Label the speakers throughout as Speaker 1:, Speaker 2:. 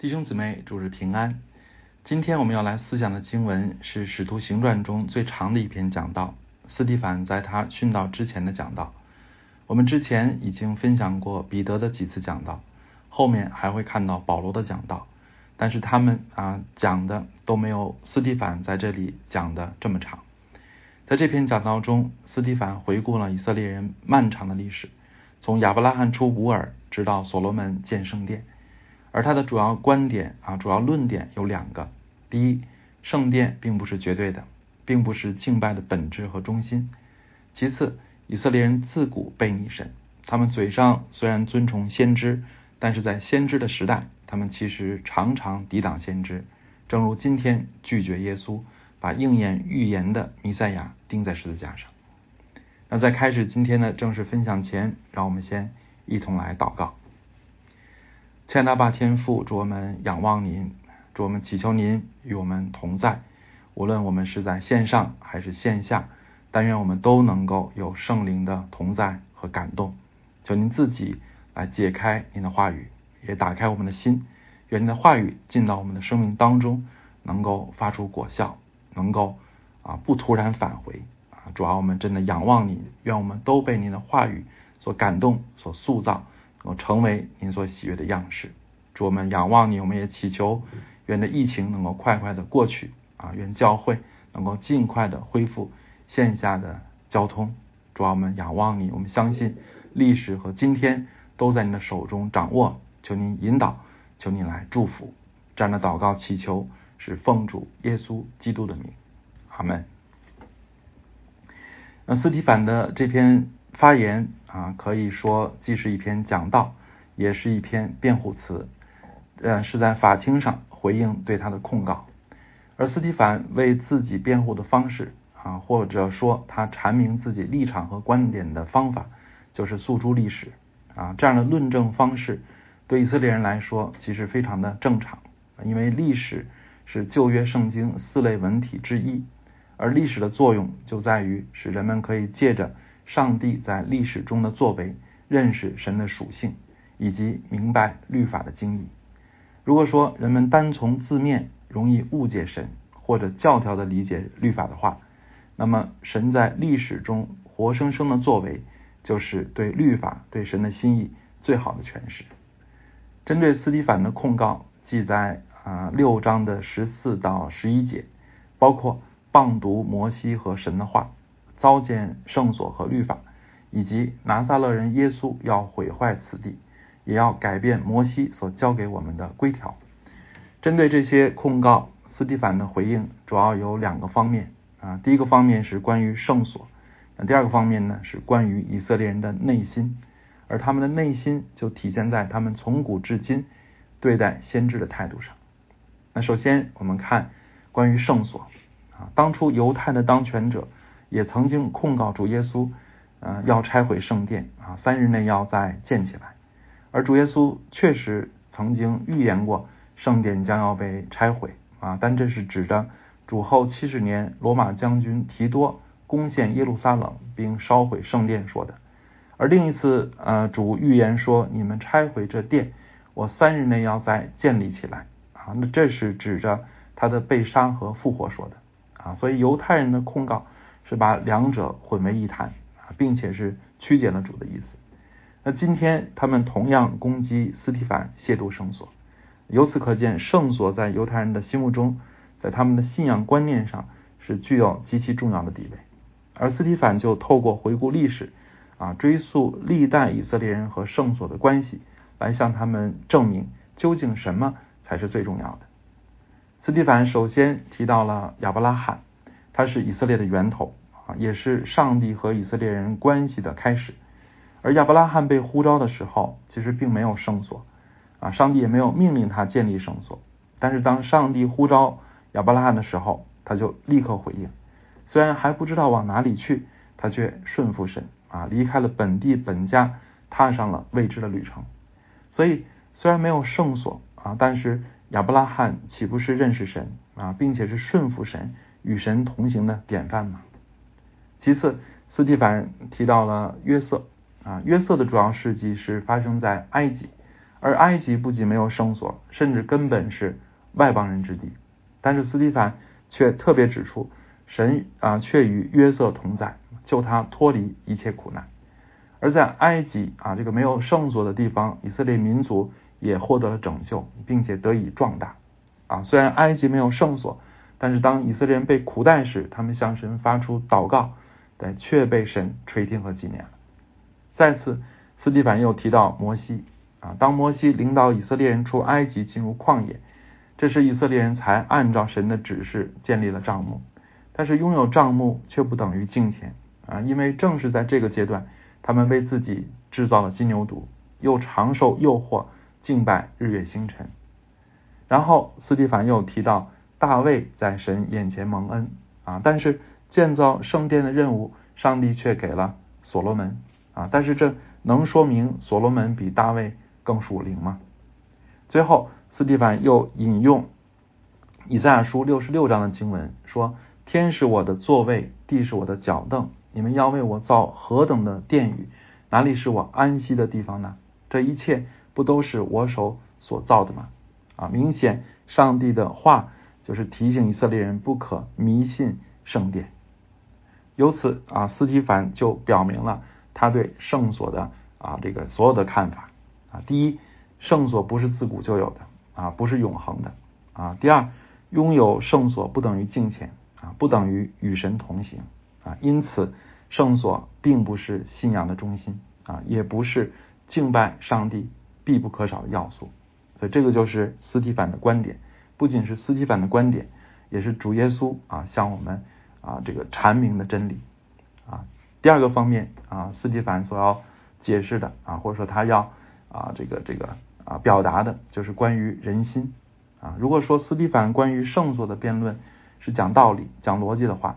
Speaker 1: 弟兄姊妹，主日平安。今天我们要来思想的经文是《使徒行传》中最长的一篇讲道，斯蒂凡在他殉道之前的讲道。我们之前已经分享过彼得的几次讲道，后面还会看到保罗的讲道，但是他们啊讲的都没有斯蒂凡在这里讲的这么长。在这篇讲道中，斯蒂凡回顾了以色列人漫长的历史，从亚伯拉罕出古尔，直到所罗门建圣殿。而他的主要观点啊，主要论点有两个：第一，圣殿并不是绝对的，并不是敬拜的本质和中心；其次，以色列人自古背逆神，他们嘴上虽然尊崇先知，但是在先知的时代，他们其实常常抵挡先知，正如今天拒绝耶稣，把应验预言的弥赛亚钉在十字架上。那在开始今天的正式分享前，让我们先一同来祷告。千大爸天父，祝我们仰望您，祝我们祈求您与我们同在。无论我们是在线上还是线下，但愿我们都能够有圣灵的同在和感动。求您自己来解开您的话语，也打开我们的心，愿您的话语进到我们的生命当中，能够发出果效，能够啊不突然返回啊。主要我们真的仰望您，愿我们都被您的话语所感动，所塑造。我成为您所喜悦的样式，主我们仰望你，我们也祈求愿的疫情能够快快的过去啊，愿教会能够尽快的恢复线下的交通。主我们仰望你，我们相信历史和今天都在你的手中掌握，求您引导，求您来祝福。这样的祷告祈求是奉主耶稣基督的名，阿门。那斯提凡的这篇。发言啊，可以说既是一篇讲道，也是一篇辩护词，呃，是在法庭上回应对他的控告。而斯蒂凡为自己辩护的方式啊，或者说他阐明自己立场和观点的方法，就是诉诸历史啊。这样的论证方式对以色列人来说其实非常的正常，因为历史是旧约圣经四类文体之一，而历史的作用就在于使人们可以借着。上帝在历史中的作为，认识神的属性，以及明白律法的经义。如果说人们单从字面容易误解神，或者教条的理解律法的话，那么神在历史中活生生的作为，就是对律法、对神的心意最好的诠释。针对斯蒂凡的控告，记在啊六章的十四到十一节，包括谤读摩西和神的话。糟践圣所和律法，以及拿撒勒人耶稣要毁坏此地，也要改变摩西所教给我们的规条。针对这些控告，斯蒂凡的回应主要有两个方面啊。第一个方面是关于圣所，那第二个方面呢是关于以色列人的内心，而他们的内心就体现在他们从古至今对待先知的态度上。那首先我们看关于圣所啊，当初犹太的当权者。也曾经控告主耶稣，呃，要拆毁圣殿啊，三日内要再建起来。而主耶稣确实曾经预言过圣殿将要被拆毁啊，但这是指着主后七十年罗马将军提多攻陷耶路撒冷并烧毁圣殿说的。而另一次，呃，主预言说你们拆毁这殿，我三日内要再建立起来啊，那这是指着他的被杀和复活说的啊，所以犹太人的控告。是把两者混为一谈啊，并且是曲解了主的意思。那今天他们同样攻击斯蒂凡亵渎圣所，由此可见圣所在犹太人的心目中，在他们的信仰观念上是具有极其重要的地位。而斯蒂凡就透过回顾历史啊，追溯历代以色列人和圣所的关系，来向他们证明究竟什么才是最重要的。斯蒂凡首先提到了亚伯拉罕，他是以色列的源头。也是上帝和以色列人关系的开始。而亚伯拉罕被呼召的时候，其实并没有圣所啊，上帝也没有命令他建立圣所。但是当上帝呼召亚伯拉罕的时候，他就立刻回应。虽然还不知道往哪里去，他却顺服神啊，离开了本地本家，踏上了未知的旅程。所以虽然没有圣所啊，但是亚伯拉罕岂不是认识神啊，并且是顺服神、与神同行的典范吗？其次，斯蒂凡提到了约瑟啊，约瑟的主要事迹是发生在埃及，而埃及不仅没有圣所，甚至根本是外邦人之地。但是斯蒂凡却特别指出，神啊却与约瑟同在，救他脱离一切苦难。而在埃及啊这个没有圣所的地方，以色列民族也获得了拯救，并且得以壮大。啊，虽然埃及没有圣所，但是当以色列人被苦待时，他们向神发出祷告，但却被神垂听和纪念了。再次，斯蒂凡又提到摩西。啊，当摩西领导以色列人出埃及，进入旷野，这时以色列人才按照神的指示建立了帐幕。但是拥有帐幕却不等于敬虔啊，因为正是在这个阶段，他们为自己制造了金牛犊，又长受诱惑敬拜日月星辰。然后斯蒂凡又提到大卫在神眼前蒙恩啊，但是建造圣殿的任务，上帝却给了所罗门啊，但是这能说明所罗门比大卫？更属灵吗？最后，斯蒂凡又引用以赛亚书六十六章的经文说：“天是我的座位，地是我的脚凳。你们要为我造何等的殿宇？哪里是我安息的地方呢？这一切不都是我手所造的吗？”啊，明显上帝的话就是提醒以色列人不可迷信圣殿。由此啊，斯蒂凡就表明了他对圣所的啊这个所有的看法。啊，第一，圣所不是自古就有的啊，不是永恒的啊。第二，拥有圣所不等于敬虔啊，不等于与神同行啊。因此，圣所并不是信仰的中心啊，也不是敬拜上帝必不可少的要素。所以，这个就是斯提凡的观点，不仅是斯提凡的观点，也是主耶稣啊向我们啊这个阐明的真理啊。第二个方面啊，斯蒂凡所要解释的啊，或者说他要。啊，这个这个啊，表达的就是关于人心啊。如果说斯蒂凡关于圣所的辩论是讲道理、讲逻辑的话，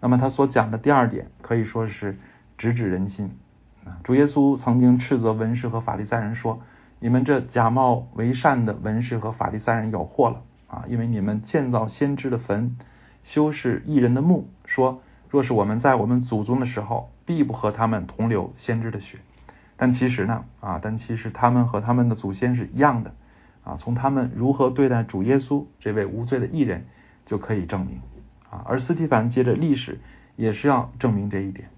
Speaker 1: 那么他所讲的第二点可以说是直指人心啊。主耶稣曾经斥责文士和法利赛人说：“你们这假冒为善的文士和法利赛人有祸了啊！因为你们建造先知的坟，修饰异人的墓，说若是我们在我们祖宗的时候，必不和他们同流先知的血。”但其实呢，啊，但其实他们和他们的祖先是一样的，啊，从他们如何对待主耶稣这位无罪的异人就可以证明，啊，而斯蒂凡接着历史也是要证明这一点，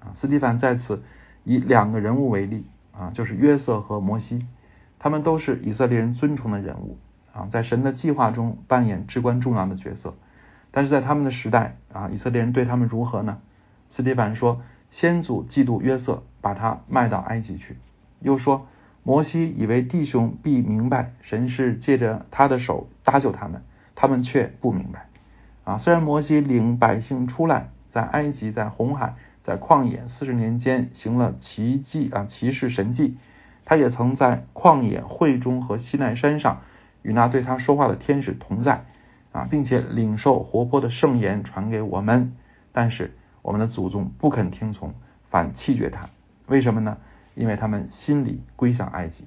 Speaker 1: 啊，斯蒂凡在此以两个人物为例，啊，就是约瑟和摩西，他们都是以色列人尊崇的人物，啊，在神的计划中扮演至关重要的角色，但是在他们的时代，啊，以色列人对他们如何呢？斯蒂凡说。先祖嫉妒约瑟，把他卖到埃及去。又说，摩西以为弟兄必明白神是借着他的手搭救他们，他们却不明白。啊，虽然摩西领百姓出来，在埃及、在红海、在旷野四十年间行了奇迹啊，奇事神迹，他也曾在旷野会中和西奈山上与那对他说话的天使同在啊，并且领受活泼的圣言传给我们，但是。我们的祖宗不肯听从，反弃绝他，为什么呢？因为他们心里归向埃及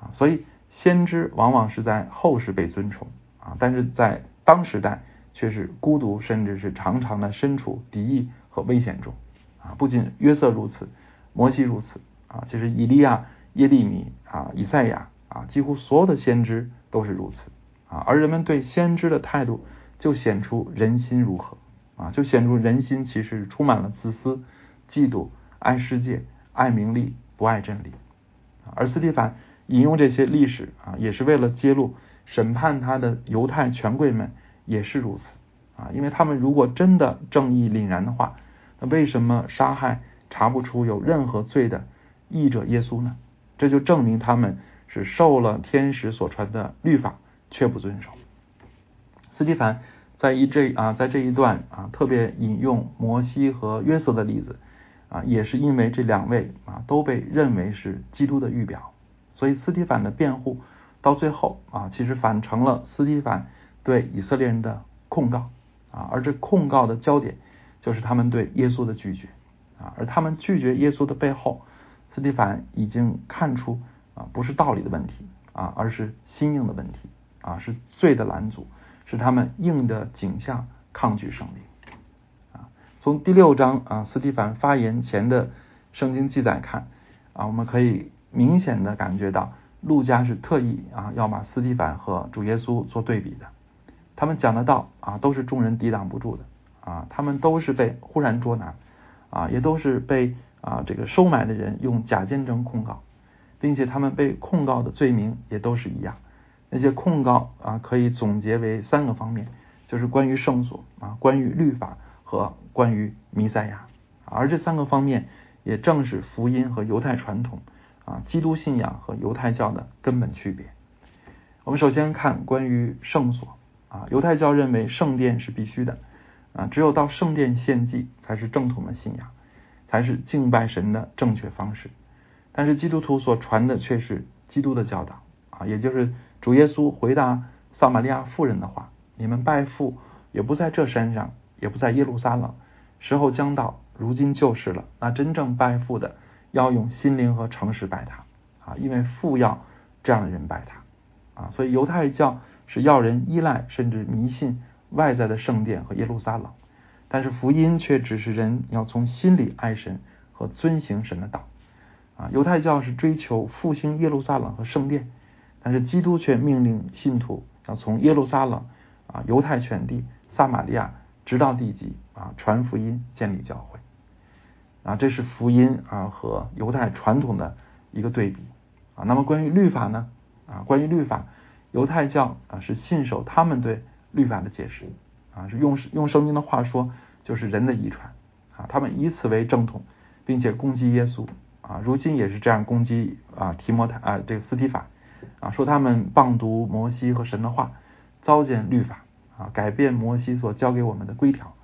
Speaker 1: 啊。所以先知往往是在后世被尊崇啊，但是在当时代却是孤独，甚至是常常的身处敌意和危险中啊。不仅约瑟如此，摩西如此啊，其实以利亚、耶利米啊、以赛亚啊，几乎所有的先知都是如此啊。而人们对先知的态度，就显出人心如何。啊，就显出人心其实充满了自私、嫉妒、爱世界、爱名利、不爱真理。而斯蒂凡引用这些历史啊，也是为了揭露审判他的犹太权贵们也是如此啊，因为他们如果真的正义凛然的话，那为什么杀害查不出有任何罪的义者耶稣呢？这就证明他们是受了天使所传的律法却不遵守。斯蒂凡。在一这啊，在这一段啊，特别引用摩西和约瑟的例子啊，也是因为这两位啊都被认为是基督的预表，所以斯蒂凡的辩护到最后啊，其实反成了斯蒂凡对以色列人的控告啊，而这控告的焦点就是他们对耶稣的拒绝啊，而他们拒绝耶稣的背后，斯蒂凡已经看出啊，不是道理的问题啊，而是心硬的问题啊，是罪的拦阻。是他们硬着景象抗拒胜利啊！从第六章啊，斯蒂凡发言前的圣经记载看啊，我们可以明显的感觉到路加是特意啊要把斯蒂凡和主耶稣做对比的。他们讲的道啊，都是众人抵挡不住的啊，他们都是被忽然捉拿啊，也都是被啊这个收买的人用假见证控告，并且他们被控告的罪名也都是一样。那些控告啊，可以总结为三个方面，就是关于圣所啊，关于律法和关于弥赛亚。而这三个方面，也正是福音和犹太传统啊，基督信仰和犹太教的根本区别。我们首先看关于圣所啊，犹太教认为圣殿是必须的啊，只有到圣殿献祭才是正统的信仰，才是敬拜神的正确方式。但是基督徒所传的却是基督的教导啊，也就是主耶稣回答撒玛利亚妇人的话：“你们拜父也不在这山上，也不在耶路撒冷，时候将到。”如今就是了。那真正拜父的，要用心灵和诚实拜他啊，因为父要这样的人拜他啊。所以犹太教是要人依赖甚至迷信外在的圣殿和耶路撒冷，但是福音却只是人要从心里爱神和遵行神的道啊。犹太教是追求复兴耶路撒冷和圣殿，但是基督却命令信徒要从耶路撒冷啊、犹太全地、撒玛利亚直到地极啊，传福音、建立教会。啊，这是福音啊和犹太传统的一个对比啊。那么关于律法呢？啊，关于律法，犹太教啊是信守他们对律法的解释啊，是用用圣经的话说，就是人的遗传啊。他们以此为正统，并且攻击耶稣啊。如今也是这样攻击啊提摩太啊这个斯提法啊，说他们谤读摩西和神的话，糟践律法啊，改变摩西所教给我们的规条。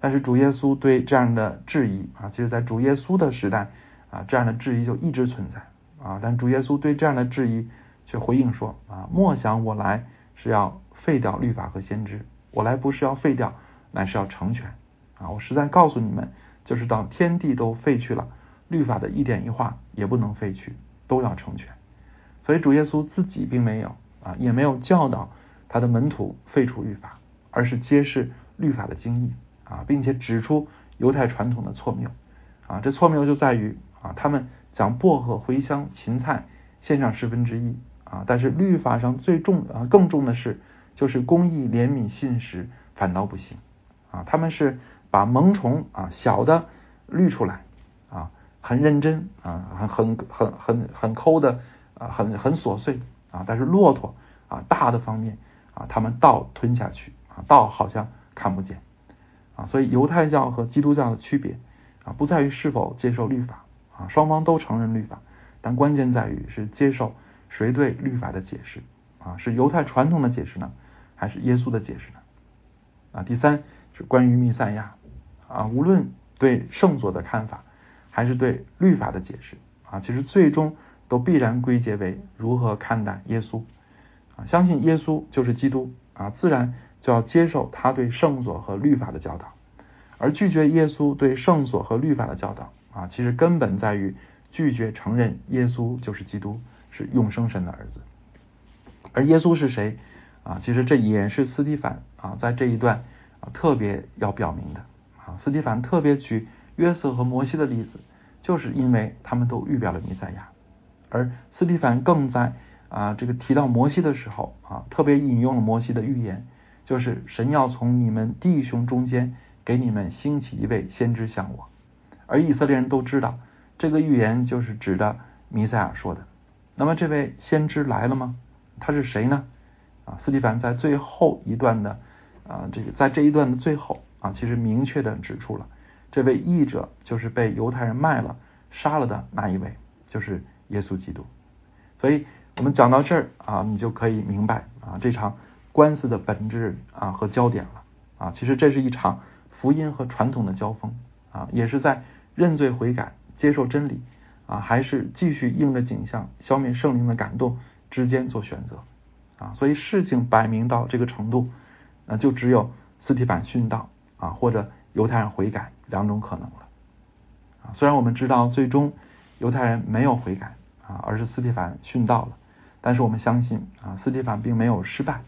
Speaker 1: 但是主耶稣对这样的质疑啊，其实，在主耶稣的时代啊，这样的质疑就一直存在啊。但主耶稣对这样的质疑却回应说啊：“莫想我来是要废掉律法和先知，我来不是要废掉，乃是要成全啊！我实在告诉你们，就是到天地都废去了，律法的一点一画也不能废去，都要成全。所以主耶稣自己并没有啊，也没有教导他的门徒废除律法，而是揭示律法的精义。”啊，并且指出犹太传统的错谬啊，这错谬就在于啊，他们讲薄荷、茴香、芹菜献上十分之一啊，但是律法上最重啊更重的是就是公义、怜悯、信实反倒不行啊，他们是把萌虫啊小的滤出来啊，很认真啊，很很很很很抠的啊，很很琐碎啊，但是骆驼啊大的方面啊，他们倒吞下去啊，倒好像看不见。啊，所以犹太教和基督教的区别啊，不在于是否接受律法啊，双方都承认律法，但关键在于是接受谁对律法的解释啊，是犹太传统的解释呢，还是耶稣的解释呢？啊，第三是关于弥赛亚啊，无论对圣所的看法，还是对律法的解释啊，其实最终都必然归结为如何看待耶稣啊，相信耶稣就是基督啊，自然。就要接受他对圣所和律法的教导，而拒绝耶稣对圣所和律法的教导啊，其实根本在于拒绝承认耶稣就是基督，是永生神的儿子。而耶稣是谁啊？其实这也是斯蒂凡啊在这一段啊特别要表明的啊。斯蒂凡特别举约瑟和摩西的例子，就是因为他们都预表了弥赛亚，而斯蒂凡更在啊这个提到摩西的时候啊，特别引用了摩西的预言。就是神要从你们弟兄中间给你们兴起一位先知像我，而以色列人都知道这个预言就是指的弥赛亚说的。那么这位先知来了吗？他是谁呢？啊，斯蒂凡在最后一段的啊这个在这一段的最后啊，其实明确的指出了这位译者就是被犹太人卖了杀了的那一位，就是耶稣基督。所以我们讲到这儿啊，你就可以明白啊这场。官司的本质啊和焦点了啊，其实这是一场福音和传统的交锋啊，也是在认罪悔改、接受真理啊，还是继续应着景象消灭圣灵的感动之间做选择啊。所以事情摆明到这个程度，那就只有斯提凡殉道啊，或者犹太人悔改两种可能了啊。虽然我们知道最终犹太人没有悔改啊，而是斯蒂凡殉道了，但是我们相信啊，斯蒂凡并没有失败。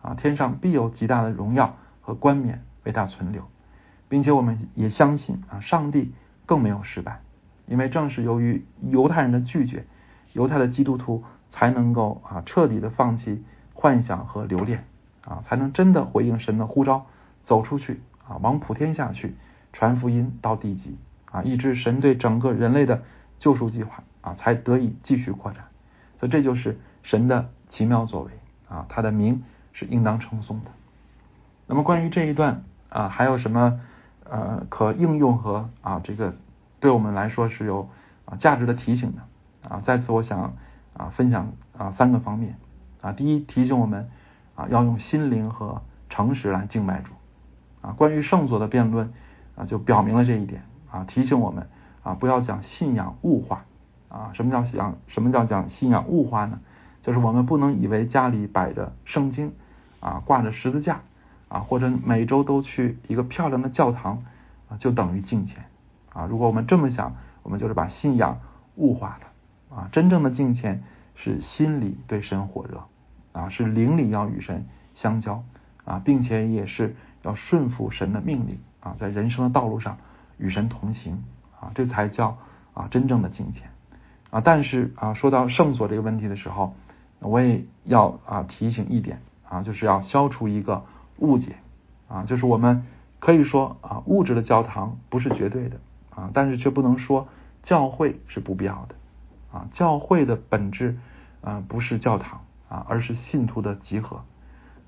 Speaker 1: 啊，天上必有极大的荣耀和冠冕为他存留，并且我们也相信啊，上帝更没有失败，因为正是由于犹太人的拒绝，犹太的基督徒才能够啊彻底的放弃幻想和留恋啊，才能真的回应神的呼召，走出去啊，往普天下去传福音到地极啊，以致神对整个人类的救赎计划啊才得以继续扩展。所以这就是神的奇妙作为啊，他的名是应当称颂的。那么关于这一段啊，还有什么呃可应用和啊这个对我们来说是有啊价值的提醒的啊？在此我想啊分享啊三个方面啊。第一，提醒我们啊要用心灵和诚实来敬拜主啊。关于圣所的辩论啊，就表明了这一点啊，提醒我们啊不要将信仰物化啊。什么叫讲什么叫讲信仰物化呢？就是我们不能以为家里摆着圣经啊，挂着十字架。啊，或者每周都去一个漂亮的教堂啊，就等于敬虔啊。如果我们这么想，我们就是把信仰物化了啊。真正的敬虔是心里对神火热啊，是灵里要与神相交啊，并且也是要顺服神的命令啊，在人生的道路上与神同行啊，这才叫啊真正的敬虔啊。但是啊，说到圣所这个问题的时候，我也要啊提醒一点啊，就是要消除一个。误解啊，就是我们可以说啊，物质的教堂不是绝对的啊，但是却不能说教会是不必要的啊。教会的本质啊，不是教堂啊，而是信徒的集合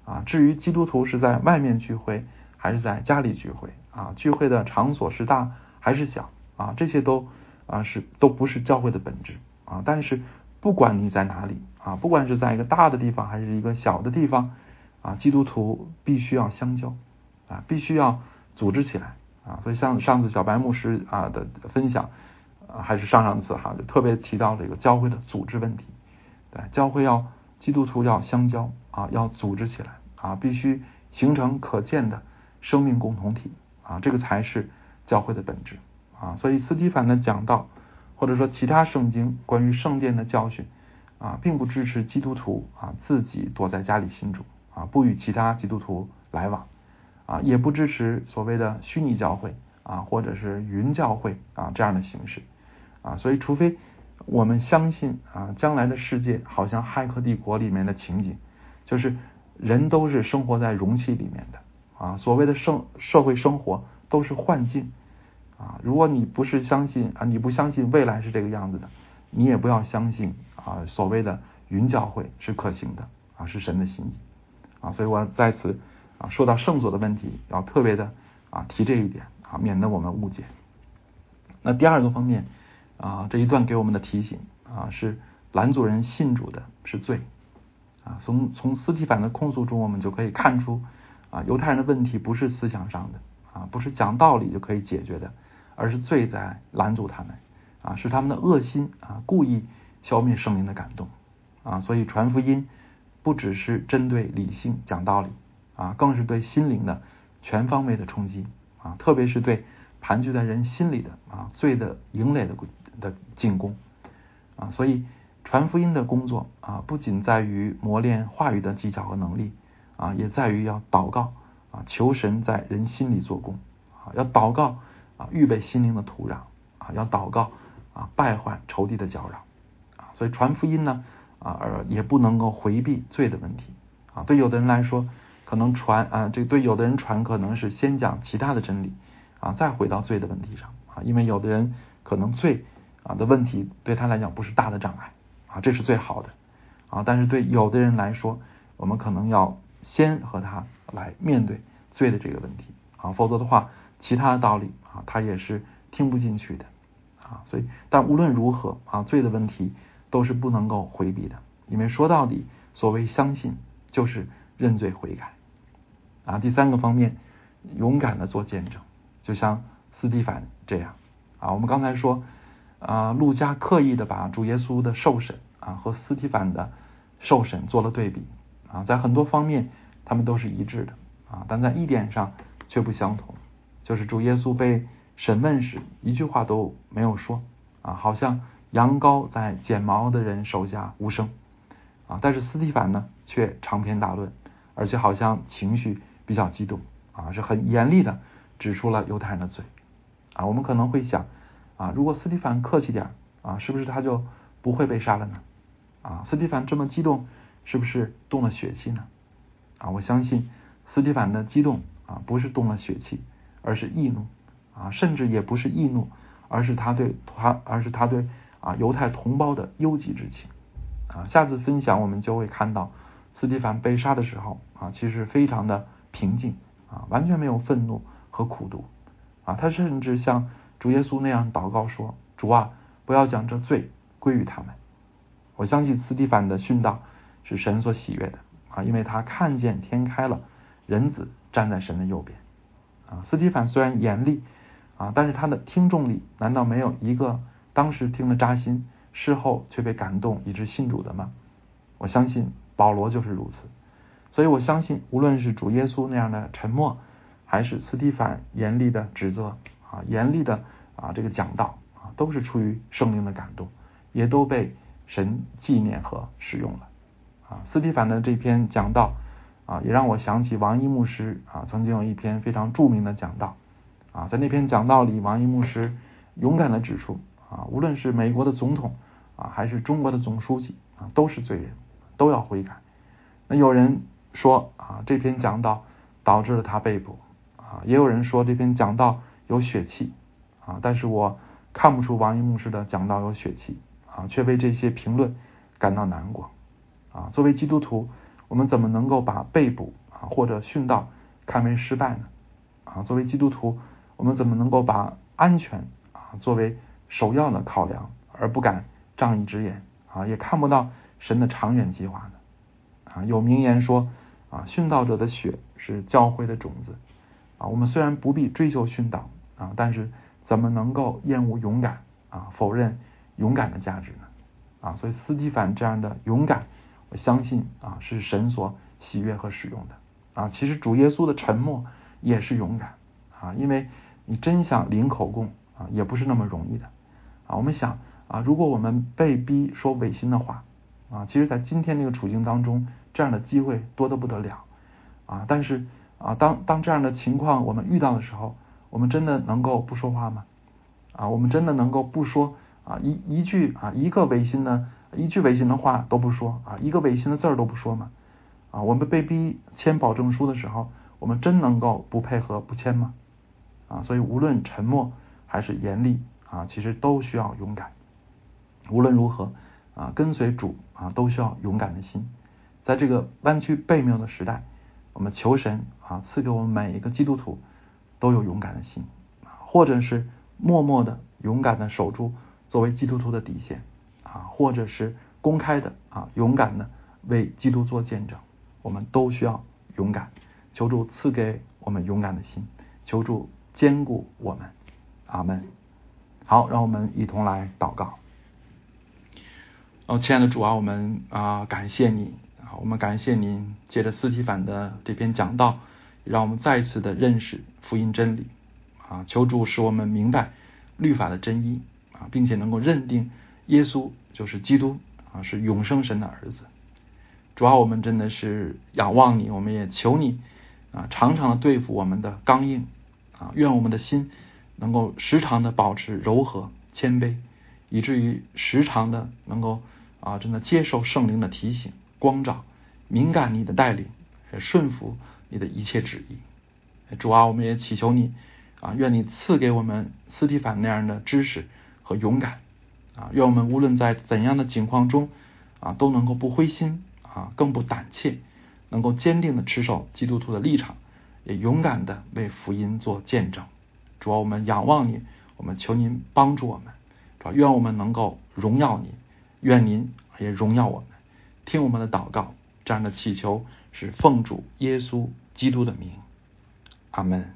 Speaker 1: 啊。至于基督徒是在外面聚会还是在家里聚会啊，聚会的场所是大还是小啊，这些都啊是都不是教会的本质啊。但是不管你在哪里啊，不管是在一个大的地方还是一个小的地方。啊，基督徒必须要相交啊，必须要组织起来啊。所以像上次小白牧师啊的分享，啊还是上上次哈，就特别提到这个教会的组织问题。对，教会要基督徒要相交啊，要组织起来啊，必须形成可见的生命共同体啊，这个才是教会的本质啊。所以斯蒂凡的讲道，或者说其他圣经关于圣殿的教训啊，并不支持基督徒啊自己躲在家里信主。啊，不与其他基督徒来往，啊，也不支持所谓的虚拟教会啊，或者是云教会啊这样的形式啊。所以，除非我们相信啊，将来的世界好像《骇客帝国》里面的情景，就是人都是生活在容器里面的啊。所谓的生社会生活都是幻境啊。如果你不是相信啊，你不相信未来是这个样子的，你也不要相信啊，所谓的云教会是可行的啊，是神的心意。啊，所以我在此啊说到圣所的问题，要特别的啊提这一点啊，免得我们误解。那第二个方面啊，这一段给我们的提醒啊，是兰族人信主的是罪啊。从从斯提凡的控诉中，我们就可以看出啊，犹太人的问题不是思想上的啊，不是讲道理就可以解决的，而是罪在拦阻他们啊，是他们的恶心啊，故意消灭圣灵的感动啊，所以传福音。不只是针对理性讲道理啊，更是对心灵的全方位的冲击啊，特别是对盘踞在人心里的啊罪的营垒的的进攻啊，所以传福音的工作啊，不仅在于磨练话语的技巧和能力啊，也在于要祷告啊，求神在人心里做工啊，要祷告啊，预备心灵的土壤啊，要祷告啊，败坏仇敌的搅扰啊，所以传福音呢。啊，而也不能够回避罪的问题啊。对有的人来说，可能传啊，这对有的人传可能是先讲其他的真理啊，再回到罪的问题上啊。因为有的人可能罪啊的问题对他来讲不是大的障碍啊，这是最好的啊。但是对有的人来说，我们可能要先和他来面对罪的这个问题啊，否则的话，其他的道理啊，他也是听不进去的啊。所以，但无论如何啊，罪的问题。都是不能够回避的，因为说到底，所谓相信就是认罪悔改啊。第三个方面，勇敢的做见证，就像斯蒂凡这样啊。我们刚才说啊，路加刻意的把主耶稣的受审啊和斯蒂凡的受审做了对比啊，在很多方面他们都是一致的啊，但在一点上却不相同，就是主耶稣被审问时一句话都没有说啊，好像。羊羔在剪毛的人手下无声啊，但是斯蒂凡呢却长篇大论，而且好像情绪比较激动啊，是很严厉的指出了犹太人的罪啊。我们可能会想啊，如果斯蒂凡客气点啊，是不是他就不会被杀了呢？啊，斯蒂凡这么激动，是不是动了血气呢？啊，我相信斯蒂凡的激动啊，不是动了血气，而是易怒啊，甚至也不是易怒，而是他对他，而是他对啊犹太同胞的忧急之情啊。下次分享我们就会看到斯蒂凡被杀的时候啊，其实非常的平静啊，完全没有愤怒和苦毒啊，他甚至像主耶稣那样祷告说：“主啊，不要将这罪归于他们。”我相信斯蒂凡的殉道是神所喜悦的啊，因为他看见天开了，人子站在神的右边啊。斯蒂凡虽然严厉啊，但是他的听众里难道没有一个当时听了扎心，事后却被感动以致信主的吗？我相信保罗就是如此，所以我相信无论是主耶稣那样的沉默，还是斯蒂凡严厉的指责啊，严厉的啊这个讲道啊，都是出于圣灵的感动，也都被。神纪念和使用了啊，斯蒂凡的这篇讲道啊，也让我想起王一牧师啊，曾经有一篇非常著名的讲道啊，在那篇讲道里，王一牧师勇敢的指出啊，无论是美国的总统啊，还是中国的总书记啊，都是罪人，都要悔改。那有人说啊，这篇讲道导致了他被捕啊，也有人说这篇讲道有血气啊，但是我看不出王一牧师的讲道有血气。啊，却为这些评论感到难过。啊，作为基督徒，我们怎么能够把被捕啊或者殉道看为失败呢？啊，作为基督徒，我们怎么能够把安全啊作为首要的考量，而不敢仗义直言啊，也看不到神的长远计划呢？啊，有名言说啊，殉道者的血是教会的种子。啊，我们虽然不必追求殉道啊，但是怎么能够厌恶勇敢啊，否认？勇敢的价值呢？啊，所以斯蒂凡这样的勇敢，相信啊是神所喜悦和使用的啊。其实主耶稣的沉默也是勇敢啊，因为你真想领口供啊，也不是那么容易的啊。我们想啊，如果我们被逼说违心的话啊，其实，在今天这个处境当中，这样的机会多得不得了啊。但是啊，当当这样的情况我们遇到的时候，我们真的能够不说话吗？啊，我们真的能够不说？啊，一一句啊，一个违心的，一句违心的话都不说啊，一个违心的字儿都不说嘛？啊，我们被逼签保证书的时候，我们真能够不配合不签吗？啊，所以无论沉默还是严厉啊，其实都需要勇敢。无论如何啊，跟随主啊，都需要勇敢的心。在这个弯曲背谬的时代，我们求神啊，赐给我们每一个基督徒都有勇敢的心，或者是默默的勇敢的守住。作为基督徒的底线啊，或者是公开的啊，勇敢的为基督做见证，我们都需要勇敢。求助赐给我们勇敢的心，求助坚固我们。阿门。好，让我们一同来祷告。哦，亲爱的主啊，我们啊感谢你啊，我们感谢您借着斯提凡的这篇讲道，让我们再一次的认识福音真理啊。求主使我们明白律法的真意。啊，并且能够认定耶稣就是基督啊，是永生神的儿子。主要我们真的是仰望你，我们也求你啊，常常的对付我们的刚硬啊，愿我们的心能够时常的保持柔和谦卑，以至于时常的能够啊，真的接受圣灵的提醒光照，敏感你的带领，顺服你的一切旨意。主啊，我们也祈求你啊，愿你赐给我们斯蒂凡那样的知识。和勇敢啊，愿我们无论在怎样的境况中啊，都能够不灰心啊，更不胆怯，能够坚定的持守基督徒的立场，也勇敢的为福音做见证。主啊，我们仰望你，我们求您帮助我们。主啊愿我们能够荣耀你，愿您也荣耀我们，听我们的祷告，这样的祈求是奉主耶稣基督的名，阿门。